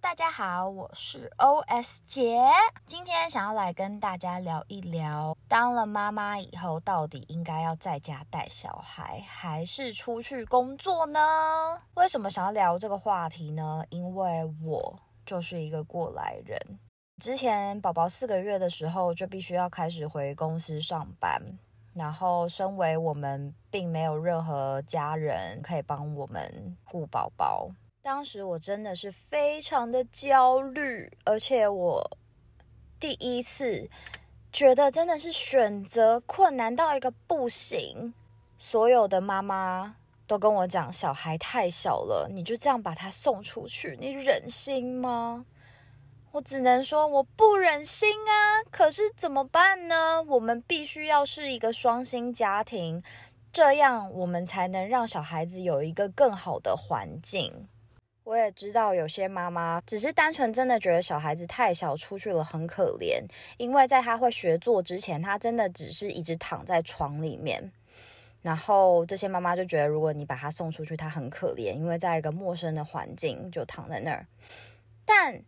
大家好，我是 OS 姐，今天想要来跟大家聊一聊，当了妈妈以后，到底应该要在家带小孩，还是出去工作呢？为什么想要聊这个话题呢？因为我就是一个过来人，之前宝宝四个月的时候，就必须要开始回公司上班，然后身为我们并没有任何家人可以帮我们顾宝宝。当时我真的是非常的焦虑，而且我第一次觉得真的是选择困难到一个不行。所有的妈妈都跟我讲，小孩太小了，你就这样把他送出去，你忍心吗？我只能说我不忍心啊！可是怎么办呢？我们必须要是一个双薪家庭，这样我们才能让小孩子有一个更好的环境。我也知道有些妈妈只是单纯真的觉得小孩子太小出去了很可怜，因为在他会学坐之前，他真的只是一直躺在床里面。然后这些妈妈就觉得，如果你把他送出去，他很可怜，因为在一个陌生的环境就躺在那儿。但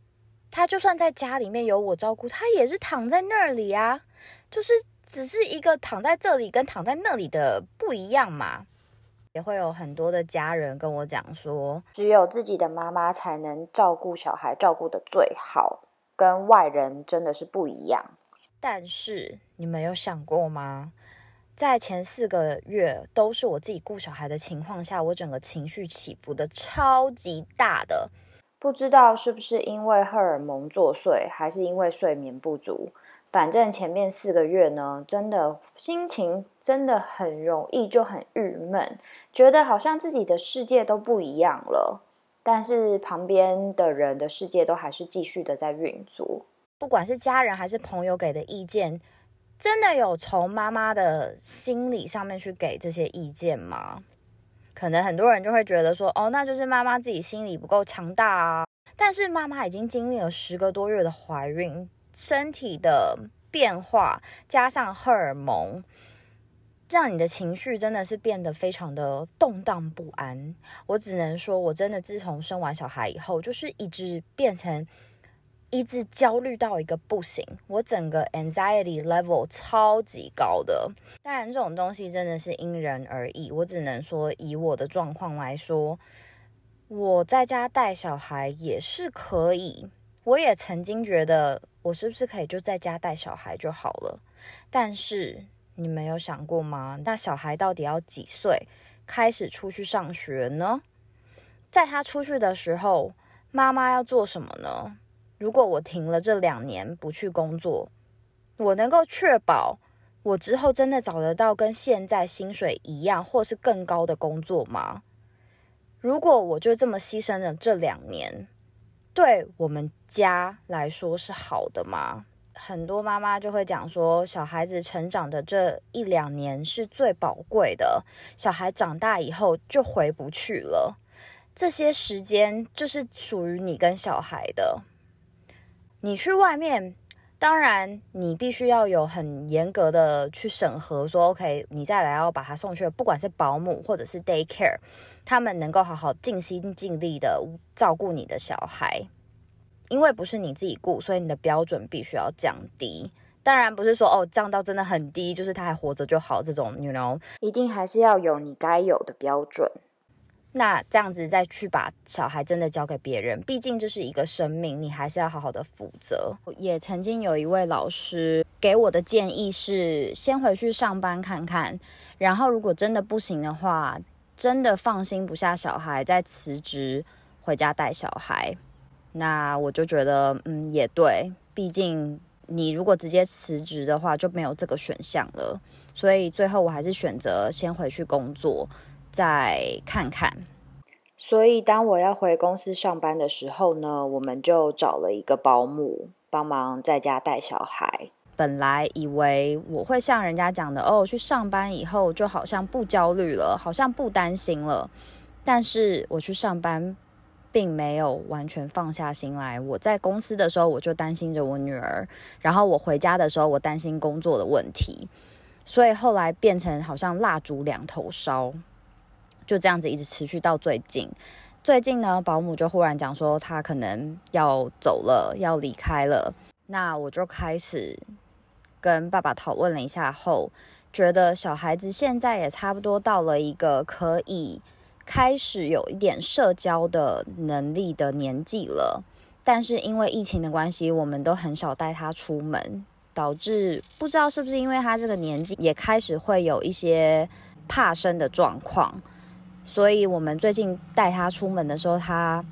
他就算在家里面有我照顾，他也是躺在那里啊，就是只是一个躺在这里跟躺在那里的不一样嘛。也会有很多的家人跟我讲说，只有自己的妈妈才能照顾小孩，照顾的最好，跟外人真的是不一样。但是你们有想过吗？在前四个月都是我自己顾小孩的情况下，我整个情绪起伏的超级大的，不知道是不是因为荷尔蒙作祟，还是因为睡眠不足。反正前面四个月呢，真的心情真的很容易就很郁闷，觉得好像自己的世界都不一样了。但是旁边的人的世界都还是继续的在运作。不管是家人还是朋友给的意见，真的有从妈妈的心理上面去给这些意见吗？可能很多人就会觉得说，哦，那就是妈妈自己心理不够强大啊。但是妈妈已经经历了十个多月的怀孕。身体的变化加上荷尔蒙，让你的情绪真的是变得非常的动荡不安。我只能说，我真的自从生完小孩以后，就是一直变成一直焦虑到一个不行，我整个 anxiety level 超级高的。当然，这种东西真的是因人而异。我只能说，以我的状况来说，我在家带小孩也是可以。我也曾经觉得。我是不是可以就在家带小孩就好了？但是你们有想过吗？那小孩到底要几岁开始出去上学呢？在他出去的时候，妈妈要做什么呢？如果我停了这两年不去工作，我能够确保我之后真的找得到跟现在薪水一样或是更高的工作吗？如果我就这么牺牲了这两年？对我们家来说是好的吗？很多妈妈就会讲说，小孩子成长的这一两年是最宝贵的，小孩长大以后就回不去了。这些时间就是属于你跟小孩的。你去外面，当然你必须要有很严格的去审核，说 OK，你再来要把他送去，不管是保姆或者是 daycare。他们能够好好尽心尽力的照顾你的小孩，因为不是你自己顾，所以你的标准必须要降低。当然不是说哦降到真的很低，就是他还活着就好这种，you know，一定还是要有你该有的标准。那这样子再去把小孩真的交给别人，毕竟这是一个生命，你还是要好好的负责。也曾经有一位老师给我的建议是，先回去上班看看，然后如果真的不行的话。真的放心不下小孩，再辞职回家带小孩，那我就觉得，嗯，也对。毕竟你如果直接辞职的话，就没有这个选项了。所以最后我还是选择先回去工作，再看看。所以当我要回公司上班的时候呢，我们就找了一个保姆帮忙在家带小孩。本来以为我会像人家讲的哦，去上班以后就好像不焦虑了，好像不担心了。但是我去上班，并没有完全放下心来。我在公司的时候，我就担心着我女儿；然后我回家的时候，我担心工作的问题。所以后来变成好像蜡烛两头烧，就这样子一直持续到最近。最近呢，保姆就忽然讲说他可能要走了，要离开了。那我就开始跟爸爸讨论了一下后，觉得小孩子现在也差不多到了一个可以开始有一点社交的能力的年纪了。但是因为疫情的关系，我们都很少带他出门，导致不知道是不是因为他这个年纪也开始会有一些怕生的状况。所以，我们最近带他出门的时候，他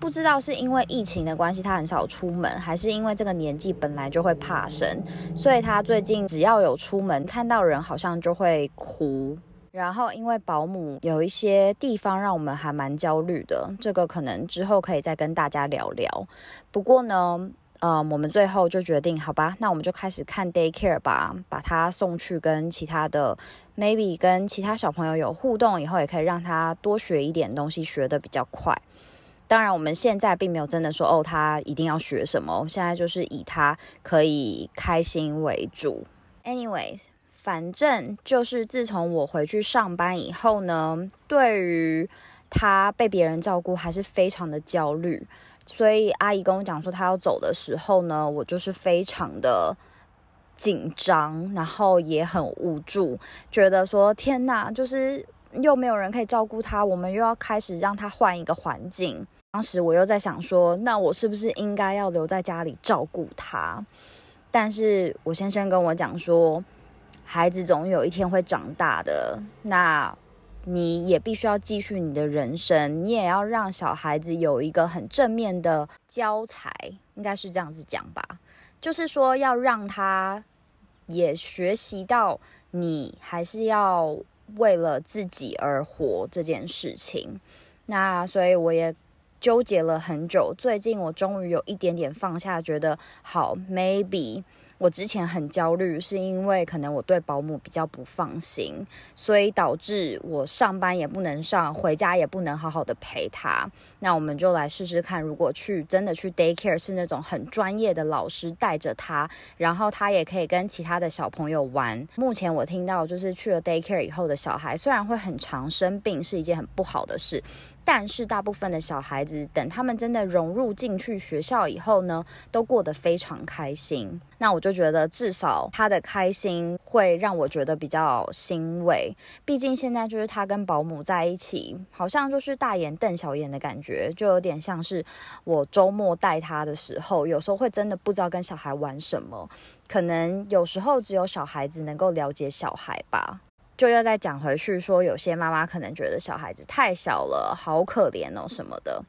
不知道是因为疫情的关系，他很少出门，还是因为这个年纪本来就会怕生，所以他最近只要有出门，看到人好像就会哭。然后，因为保姆有一些地方让我们还蛮焦虑的，这个可能之后可以再跟大家聊聊。不过呢，呃，我们最后就决定，好吧，那我们就开始看 daycare 吧，把他送去跟其他的。maybe 跟其他小朋友有互动以后，也可以让他多学一点东西，学的比较快。当然，我们现在并没有真的说哦，他一定要学什么。现在就是以他可以开心为主。Anyways，反正就是自从我回去上班以后呢，对于他被别人照顾还是非常的焦虑。所以阿姨跟我讲说他要走的时候呢，我就是非常的。紧张，然后也很无助，觉得说天哪，就是又没有人可以照顾他，我们又要开始让他换一个环境。当时我又在想说，那我是不是应该要留在家里照顾他？但是我先生跟我讲说，孩子总有一天会长大的，那你也必须要继续你的人生，你也要让小孩子有一个很正面的教材，应该是这样子讲吧，就是说要让他。也学习到你还是要为了自己而活这件事情，那所以我也纠结了很久。最近我终于有一点点放下，觉得好，maybe。我之前很焦虑，是因为可能我对保姆比较不放心，所以导致我上班也不能上，回家也不能好好的陪他。那我们就来试试看，如果去真的去 daycare 是那种很专业的老师带着他，然后他也可以跟其他的小朋友玩。目前我听到就是去了 daycare 以后的小孩，虽然会很常生病，是一件很不好的事。但是大部分的小孩子，等他们真的融入进去学校以后呢，都过得非常开心。那我就就觉得，至少他的开心会让我觉得比较欣慰。毕竟现在就是他跟保姆在一起，好像就是大眼瞪小眼的感觉，就有点像是我周末带他的时候，有时候会真的不知道跟小孩玩什么。可能有时候只有小孩子能够了解小孩吧。就要再讲回去，说有些妈妈可能觉得小孩子太小了，好可怜哦什么的。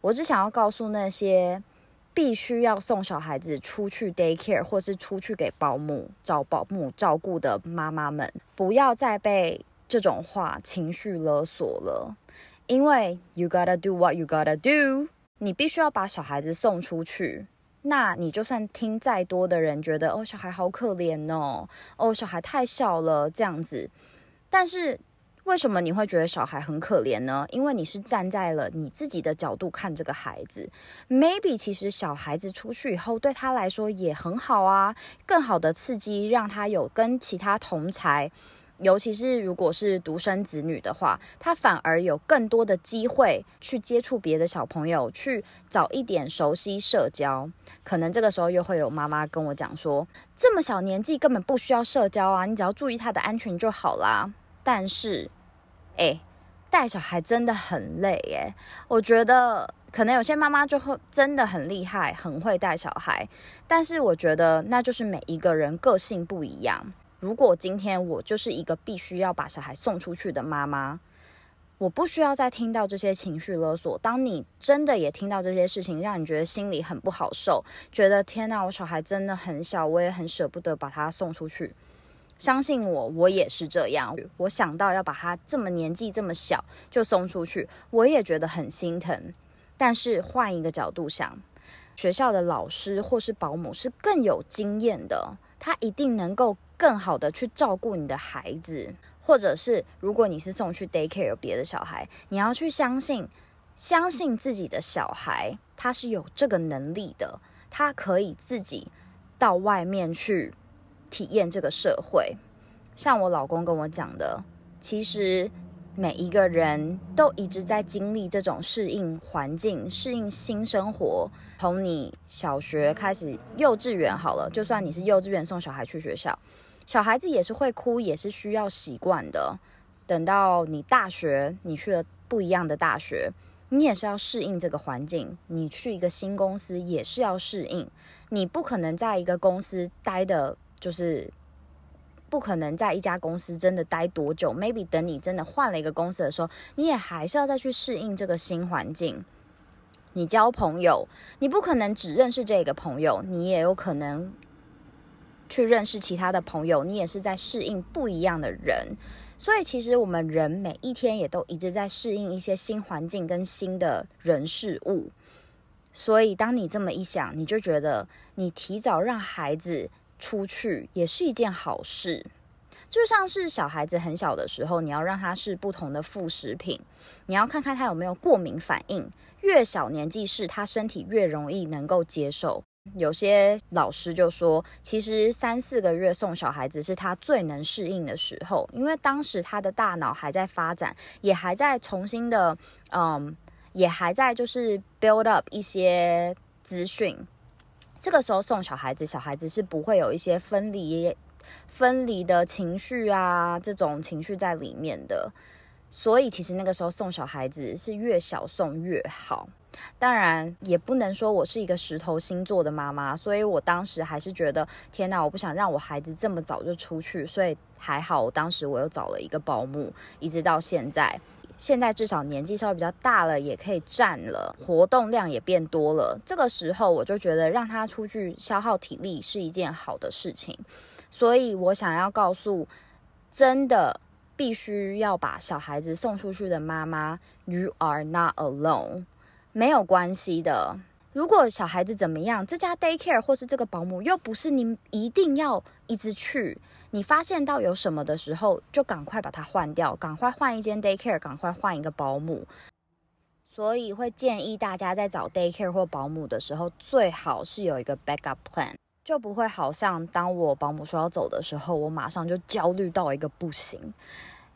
我只想要告诉那些必须要送小孩子出去 daycare 或是出去给保姆找保姆照顾的妈妈们，不要再被这种话情绪勒索了。因为 you gotta do what you gotta do，你必须要把小孩子送出去。那你就算听再多的人觉得哦小孩好可怜哦，哦小孩太小了这样子。但是为什么你会觉得小孩很可怜呢？因为你是站在了你自己的角度看这个孩子。Maybe 其实小孩子出去以后对他来说也很好啊，更好的刺激让他有跟其他同才，尤其是如果是独生子女的话，他反而有更多的机会去接触别的小朋友，去早一点熟悉社交。可能这个时候又会有妈妈跟我讲说，这么小年纪根本不需要社交啊，你只要注意他的安全就好啦。但是，哎，带小孩真的很累耶。我觉得可能有些妈妈就会真的很厉害，很会带小孩。但是我觉得那就是每一个人个性不一样。如果今天我就是一个必须要把小孩送出去的妈妈，我不需要再听到这些情绪勒索。当你真的也听到这些事情，让你觉得心里很不好受，觉得天哪，我小孩真的很小，我也很舍不得把他送出去。相信我，我也是这样。我想到要把他这么年纪这么小就送出去，我也觉得很心疼。但是换一个角度想，学校的老师或是保姆是更有经验的，他一定能够更好的去照顾你的孩子。或者是如果你是送去 daycare 别的小孩，你要去相信，相信自己的小孩，他是有这个能力的，他可以自己到外面去。体验这个社会，像我老公跟我讲的，其实每一个人都一直在经历这种适应环境、适应新生活。从你小学开始，幼稚园好了，就算你是幼稚园送小孩去学校，小孩子也是会哭，也是需要习惯的。等到你大学，你去了不一样的大学，你也是要适应这个环境。你去一个新公司也是要适应，你不可能在一个公司待的，就是。不可能在一家公司真的待多久，maybe 等你真的换了一个公司的时候，你也还是要再去适应这个新环境。你交朋友，你不可能只认识这个朋友，你也有可能去认识其他的朋友，你也是在适应不一样的人。所以其实我们人每一天也都一直在适应一些新环境跟新的人事物。所以当你这么一想，你就觉得你提早让孩子。出去也是一件好事，就像是小孩子很小的时候，你要让他试不同的副食品，你要看看他有没有过敏反应。越小年纪试，他身体越容易能够接受。有些老师就说，其实三四个月送小孩子是他最能适应的时候，因为当时他的大脑还在发展，也还在重新的，嗯，也还在就是 build up 一些资讯。这个时候送小孩子，小孩子是不会有一些分离、分离的情绪啊，这种情绪在里面的。所以其实那个时候送小孩子是越小送越好。当然也不能说我是一个石头星座的妈妈，所以我当时还是觉得天哪，我不想让我孩子这么早就出去，所以还好，我当时我又找了一个保姆，一直到现在。现在至少年纪稍微比较大了，也可以站了，活动量也变多了。这个时候我就觉得让他出去消耗体力是一件好的事情。所以我想要告诉，真的必须要把小孩子送出去的妈妈，You are not alone，没有关系的。如果小孩子怎么样，这家 daycare 或是这个保姆又不是你一定要一直去。你发现到有什么的时候，就赶快把它换掉，赶快换一间 daycare，赶快换一个保姆。所以会建议大家在找 daycare 或保姆的时候，最好是有一个 backup plan，就不会好像当我保姆说要走的时候，我马上就焦虑到一个不行。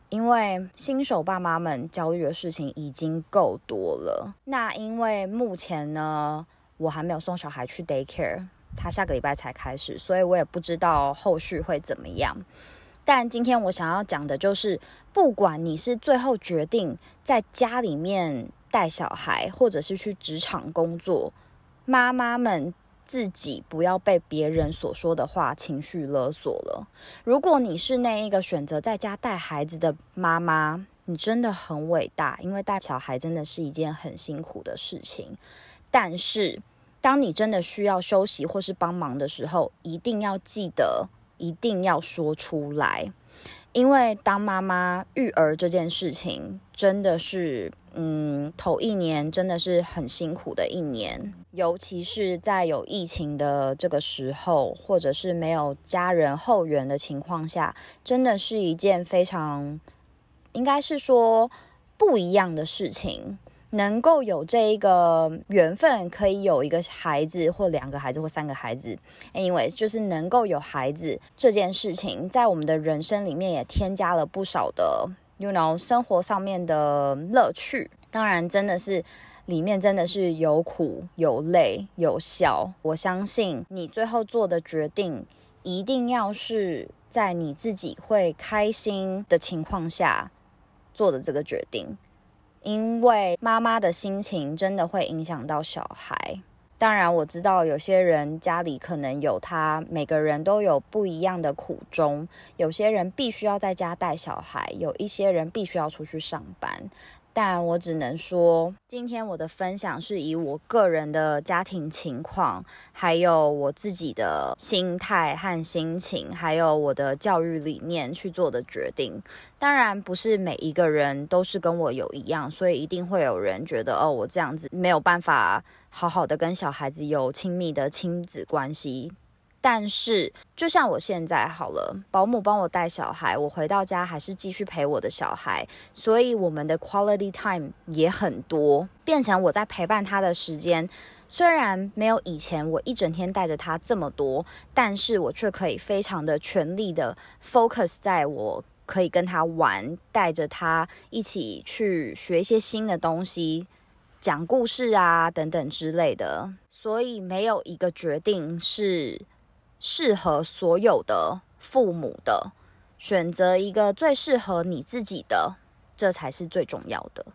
因为新手爸妈们焦虑的事情已经够多了。那因为目前呢，我还没有送小孩去 daycare。他下个礼拜才开始，所以我也不知道后续会怎么样。但今天我想要讲的就是，不管你是最后决定在家里面带小孩，或者是去职场工作，妈妈们自己不要被别人所说的话情绪勒索了。如果你是那一个选择在家带孩子的妈妈，你真的很伟大，因为带小孩真的是一件很辛苦的事情。但是。当你真的需要休息或是帮忙的时候，一定要记得，一定要说出来，因为当妈妈育儿这件事情真的是，嗯，头一年真的是很辛苦的一年，尤其是在有疫情的这个时候，或者是没有家人后援的情况下，真的是一件非常，应该是说不一样的事情。能够有这一个缘分，可以有一个孩子或两个孩子或三个孩子，anyway，就是能够有孩子这件事情，在我们的人生里面也添加了不少的，you know，生活上面的乐趣。当然，真的是里面真的是有苦有累有笑。我相信你最后做的决定，一定要是在你自己会开心的情况下做的这个决定。因为妈妈的心情真的会影响到小孩。当然，我知道有些人家里可能有他，每个人都有不一样的苦衷。有些人必须要在家带小孩，有一些人必须要出去上班。但我只能说，今天我的分享是以我个人的家庭情况，还有我自己的心态和心情，还有我的教育理念去做的决定。当然，不是每一个人都是跟我有一样，所以一定会有人觉得，哦，我这样子没有办法好好的跟小孩子有亲密的亲子关系。但是，就像我现在好了，保姆帮我带小孩，我回到家还是继续陪我的小孩，所以我们的 quality time 也很多，变成我在陪伴他的时间，虽然没有以前我一整天带着他这么多，但是我却可以非常的全力的 focus 在我可以跟他玩，带着他一起去学一些新的东西，讲故事啊等等之类的。所以没有一个决定是适合所有的父母的，选择一个最适合你自己的，这才是最重要的。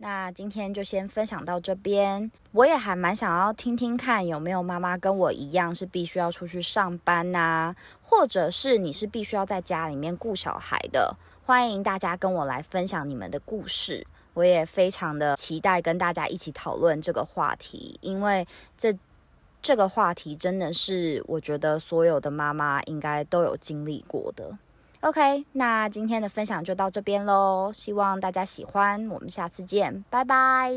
那今天就先分享到这边。我也还蛮想要听听看，有没有妈妈跟我一样是必须要出去上班呐，或者是你是必须要在家里面顾小孩的。欢迎大家跟我来分享你们的故事，我也非常的期待跟大家一起讨论这个话题，因为这这个话题真的是我觉得所有的妈妈应该都有经历过的。OK，那今天的分享就到这边喽，希望大家喜欢，我们下次见，拜拜。